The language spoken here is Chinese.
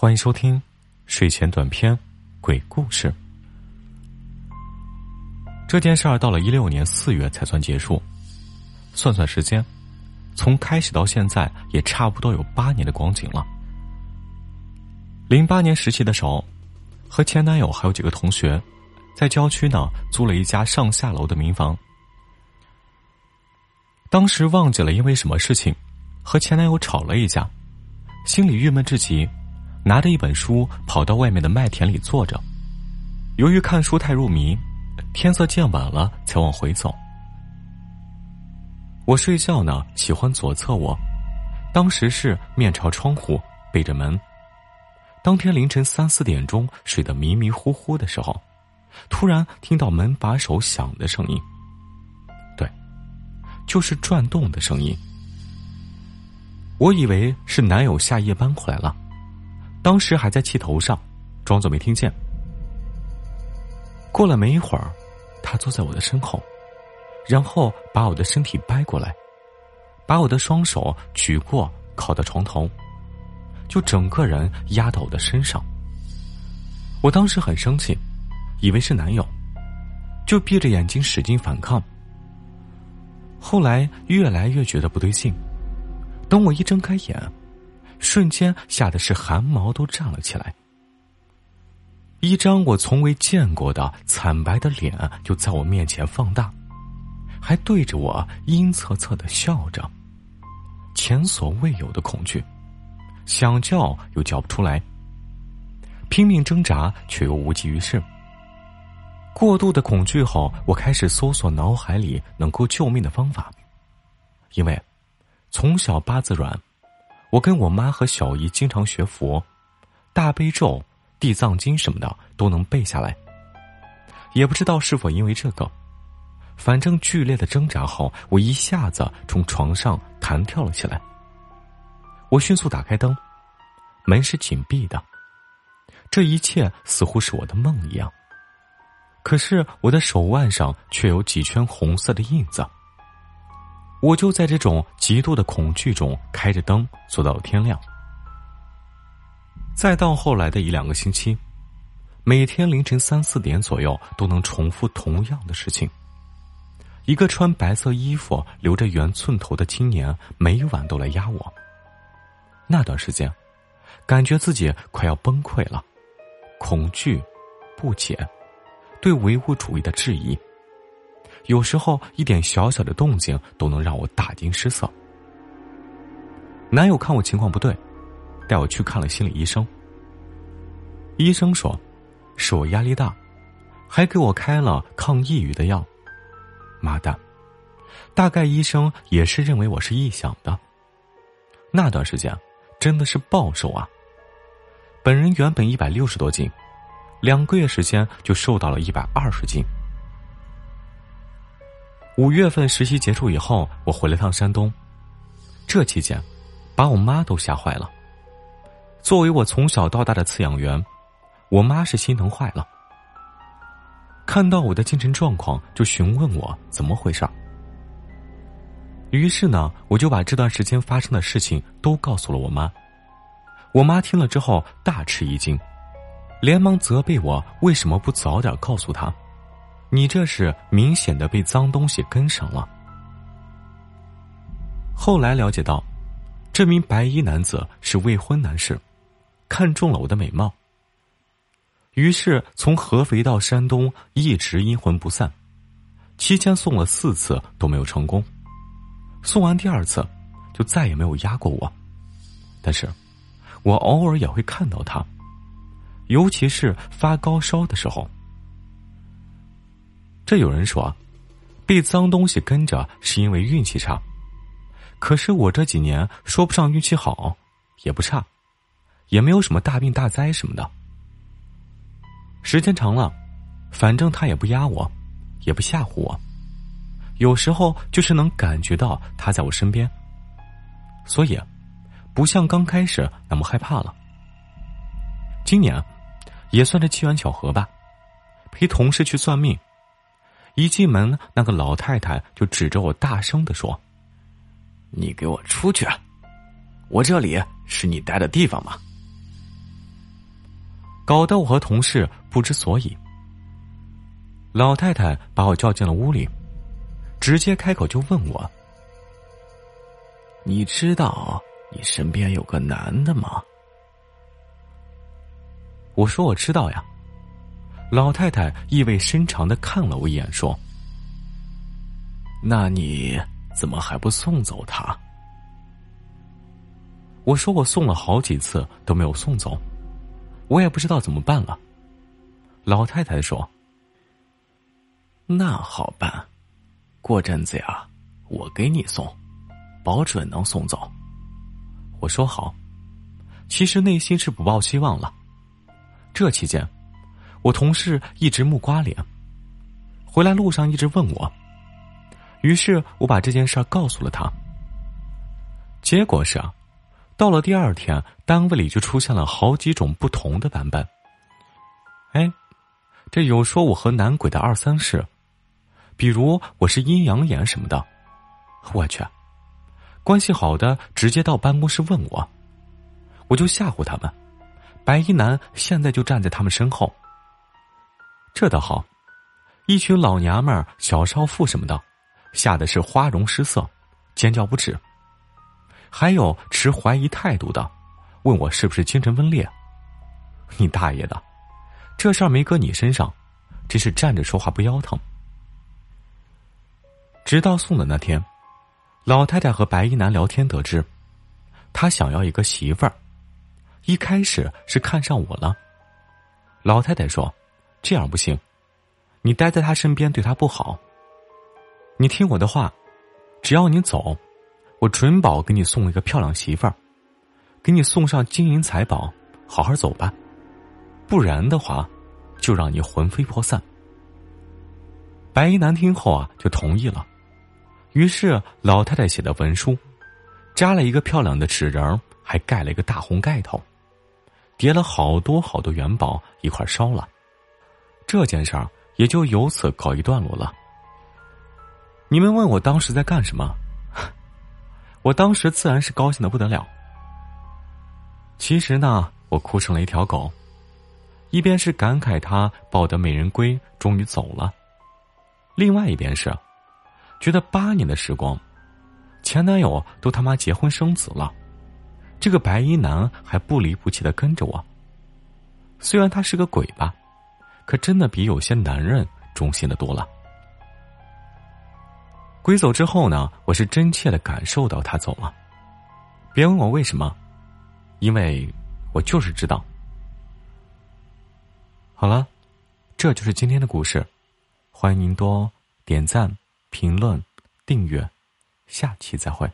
欢迎收听睡前短篇鬼故事。这件事儿到了一六年四月才算结束，算算时间，从开始到现在也差不多有八年的光景了。零八年实习的时候，和前男友还有几个同学，在郊区呢租了一家上下楼的民房。当时忘记了因为什么事情，和前男友吵了一架，心里郁闷至极。拿着一本书跑到外面的麦田里坐着，由于看书太入迷，天色渐晚了才往回走。我睡觉呢，喜欢左侧卧，当时是面朝窗户，背着门。当天凌晨三四点钟，睡得迷迷糊糊的时候，突然听到门把手响的声音。对，就是转动的声音。我以为是男友下夜班回来了。当时还在气头上，装作没听见。过了没一会儿，他坐在我的身后，然后把我的身体掰过来，把我的双手举过，靠到床头，就整个人压到我的身上。我当时很生气，以为是男友，就闭着眼睛使劲反抗。后来越来越觉得不对劲，等我一睁开眼。瞬间吓得是汗毛都站了起来，一张我从未见过的惨白的脸就在我面前放大，还对着我阴恻恻的笑着。前所未有的恐惧，想叫又叫不出来，拼命挣扎却又无济于事。过度的恐惧后，我开始搜索脑海里能够救命的方法，因为从小八字软。我跟我妈和小姨经常学佛，大悲咒、地藏经什么的都能背下来。也不知道是否因为这个，反正剧烈的挣扎后，我一下子从床上弹跳了起来。我迅速打开灯，门是紧闭的。这一切似乎是我的梦一样，可是我的手腕上却有几圈红色的印子。我就在这种极度的恐惧中开着灯坐到了天亮。再到后来的一两个星期，每天凌晨三四点左右都能重复同样的事情。一个穿白色衣服、留着圆寸头的青年每晚都来压我。那段时间，感觉自己快要崩溃了，恐惧、不解、对唯物主义的质疑。有时候一点小小的动静都能让我大惊失色。男友看我情况不对，带我去看了心理医生。医生说，是我压力大，还给我开了抗抑郁的药。妈蛋，大概医生也是认为我是臆想的。那段时间真的是暴瘦啊！本人原本一百六十多斤，两个月时间就瘦到了一百二十斤。五月份实习结束以后，我回了趟山东。这期间，把我妈都吓坏了。作为我从小到大的饲养员，我妈是心疼坏了。看到我的精神状况，就询问我怎么回事儿于是呢，我就把这段时间发生的事情都告诉了我妈。我妈听了之后大吃一惊，连忙责备我为什么不早点告诉她。你这是明显的被脏东西跟上了。后来了解到，这名白衣男子是未婚男士，看中了我的美貌。于是从合肥到山东一直阴魂不散，期间送了四次都没有成功，送完第二次，就再也没有压过我。但是，我偶尔也会看到他，尤其是发高烧的时候。这有人说，被脏东西跟着是因为运气差，可是我这几年说不上运气好，也不差，也没有什么大病大灾什么的。时间长了，反正他也不压我，也不吓唬我，有时候就是能感觉到他在我身边，所以不像刚开始那么害怕了。今年也算是机缘巧合吧，陪同事去算命。一进门，那个老太太就指着我大声的说：“你给我出去！我这里是你待的地方吗？”搞得我和同事不知所以。老太太把我叫进了屋里，直接开口就问我：“你知道你身边有个男的吗？”我说：“我知道呀。”老太太意味深长的看了我一眼，说：“那你怎么还不送走他？”我说：“我送了好几次都没有送走，我也不知道怎么办了。”老太太说。那好办，过阵子呀，我给你送，保准能送走。我说好，其实内心是不抱希望了。这期间，我同事一直木瓜脸，回来路上一直问我，于是我把这件事告诉了他。结果是啊，到了第二天，单位里就出现了好几种不同的版本。哎，这有说我和男鬼的二三事。比如我是阴阳眼什么的，我去，关系好的直接到办公室问我，我就吓唬他们，白衣男现在就站在他们身后。这倒好，一群老娘们儿、小少妇什么的，吓得是花容失色，尖叫不止。还有持怀疑态度的，问我是不是精神分裂。你大爷的，这事儿没搁你身上，真是站着说话不腰疼。直到送的那天，老太太和白衣男聊天得知，他想要一个媳妇儿。一开始是看上我了。老太太说：“这样不行，你待在他身边对他不好。你听我的话，只要你走，我准保给你送一个漂亮媳妇儿，给你送上金银财宝，好好走吧。不然的话，就让你魂飞魄散。”白衣男听后啊，就同意了。于是，老太太写的文书，扎了一个漂亮的纸人还盖了一个大红盖头，叠了好多好多元宝一块烧了。这件事儿也就由此告一段落了。你们问我当时在干什么？我当时自然是高兴的不得了。其实呢，我哭成了一条狗，一边是感慨他抱得美人归终于走了，另外一边是。觉得八年的时光，前男友都他妈结婚生子了，这个白衣男还不离不弃的跟着我。虽然他是个鬼吧，可真的比有些男人忠心的多了。归走之后呢，我是真切的感受到他走了。别问我为什么，因为我就是知道。好了，这就是今天的故事，欢迎您多点赞。评论、订阅，下期再会。